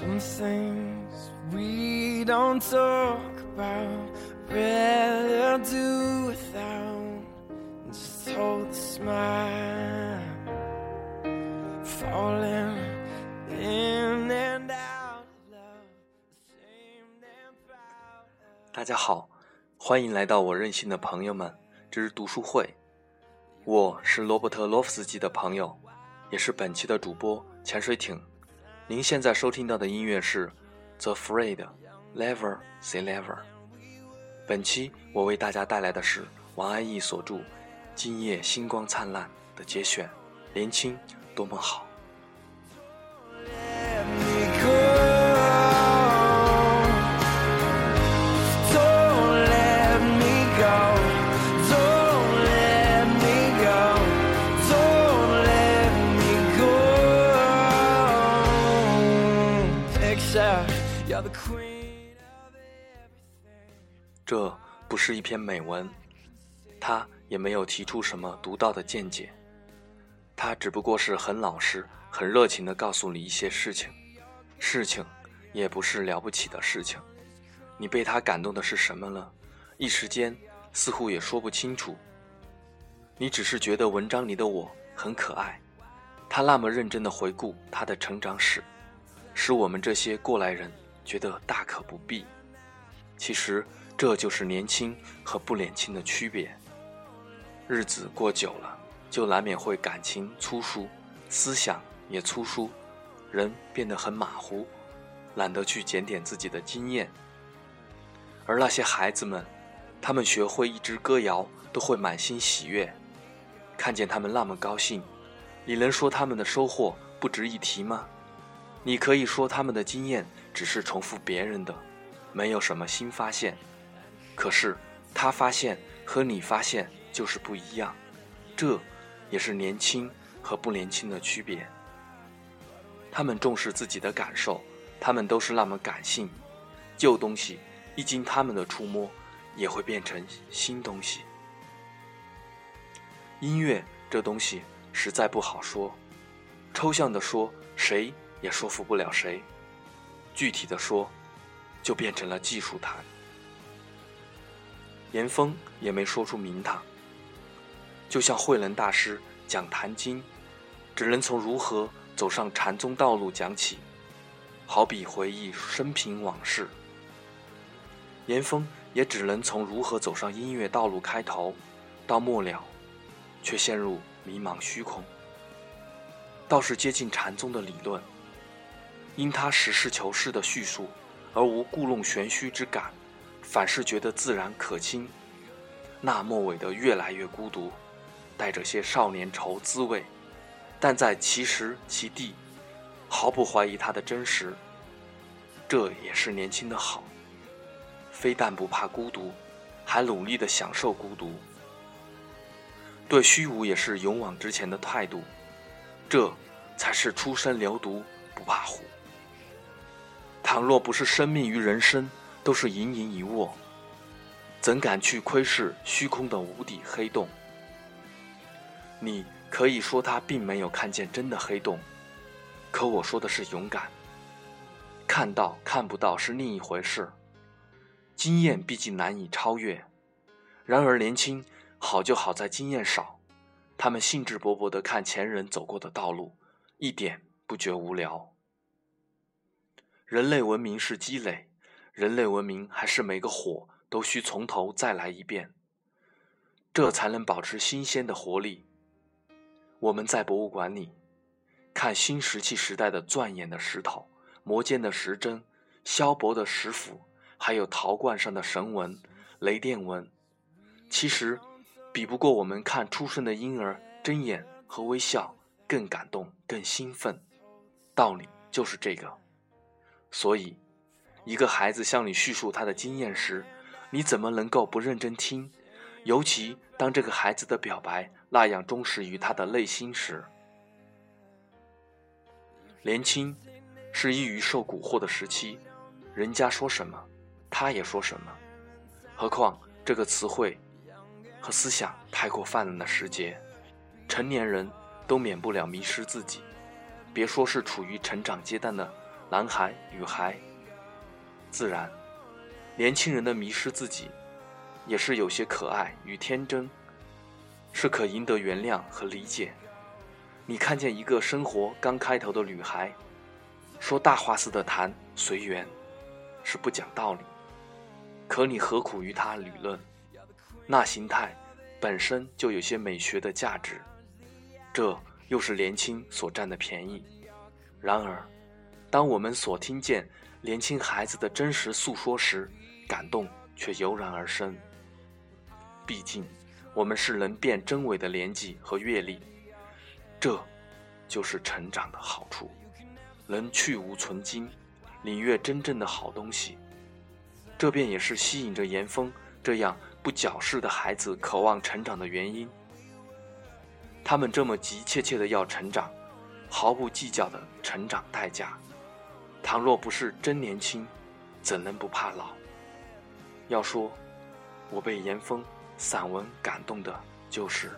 Some things we don't talk about, rather do without. Just hold the smile, falling in and out of love, ashamed and proud. 大家好，欢迎来到我任性的朋友们之读书会。我是罗伯特·洛夫斯基的朋友，也是本期的主播潜水艇。您现在收听到的音乐是《The Freed，Never Say Never。本期我为大家带来的是王安忆所著《今夜星光灿烂》的节选，《年轻多么好》。这不是一篇美文，他也没有提出什么独到的见解，他只不过是很老实、很热情地告诉你一些事情，事情也不是了不起的事情。你被他感动的是什么呢？一时间似乎也说不清楚。你只是觉得文章里的我很可爱，他那么认真地回顾他的成长史，使我们这些过来人觉得大可不必。其实这就是年轻和不年轻的区别。日子过久了，就难免会感情粗疏，思想也粗疏，人变得很马虎，懒得去检点自己的经验。而那些孩子们，他们学会一支歌谣都会满心喜悦，看见他们那么高兴，你能说他们的收获不值一提吗？你可以说他们的经验只是重复别人的，没有什么新发现。可是他发现和你发现就是不一样，这也是年轻和不年轻的区别。他们重视自己的感受，他们都是那么感性，旧东西一经他们的触摸，也会变成新东西。音乐这东西实在不好说，抽象的说，谁也说服不了谁；具体的说，就变成了技术谈。严峰也没说出名堂，就像慧能大师讲《坛经》，只能从如何走上禅宗道路讲起，好比回忆生平往事。严峰也只能从如何走上音乐道路开头，到末了，却陷入迷茫虚空。倒是接近禅宗的理论，因他实事求是的叙述，而无故弄玄虚之感。反是觉得自然可亲，那末尾的越来越孤独，带着些少年愁滋味，但在其时其地，毫不怀疑他的真实。这也是年轻的好，非但不怕孤独，还努力的享受孤独。对虚无也是勇往直前的态度，这才是初生牛犊不怕虎。倘若不是生命与人生，都是盈盈一握，怎敢去窥视虚空的无底黑洞？你可以说他并没有看见真的黑洞，可我说的是勇敢。看到看不到是另一回事，经验毕竟难以超越。然而年轻好就好在经验少，他们兴致勃勃地看前人走过的道路，一点不觉无聊。人类文明是积累。人类文明还是每个火都需从头再来一遍，这才能保持新鲜的活力。我们在博物馆里看新石器时代的钻眼的石头、磨尖的石针、削薄的石斧，还有陶罐上的神纹、雷电纹，其实比不过我们看出生的婴儿睁眼和微笑更感动、更兴奋。道理就是这个，所以。一个孩子向你叙述他的经验时，你怎么能够不认真听？尤其当这个孩子的表白那样忠实于他的内心时。年轻是易于受蛊惑的时期，人家说什么，他也说什么。何况这个词汇和思想太过泛滥的时节，成年人都免不了迷失自己。别说是处于成长阶段的男孩、女孩。自然，年轻人的迷失自己，也是有些可爱与天真，是可赢得原谅和理解。你看见一个生活刚开头的女孩，说大话似的谈随缘，是不讲道理。可你何苦与她理论？那形态本身就有些美学的价值，这又是年轻所占的便宜。然而，当我们所听见年轻孩子的真实诉说时，感动却油然而生。毕竟，我们是能辨真伪的年纪和阅历，这，就是成长的好处，能去无存菁，领略真正的好东西。这便也是吸引着严峰这样不矫饰的孩子渴望成长的原因。他们这么急切切的要成长，毫不计较的成长代价。倘若不是真年轻，怎能不怕老？要说，我被严峰散文感动的，就是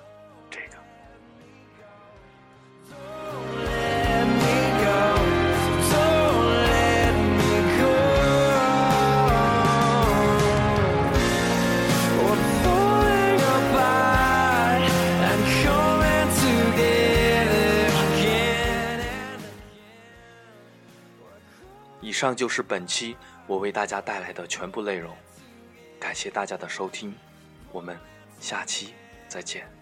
以上就是本期我为大家带来的全部内容，感谢大家的收听，我们下期再见。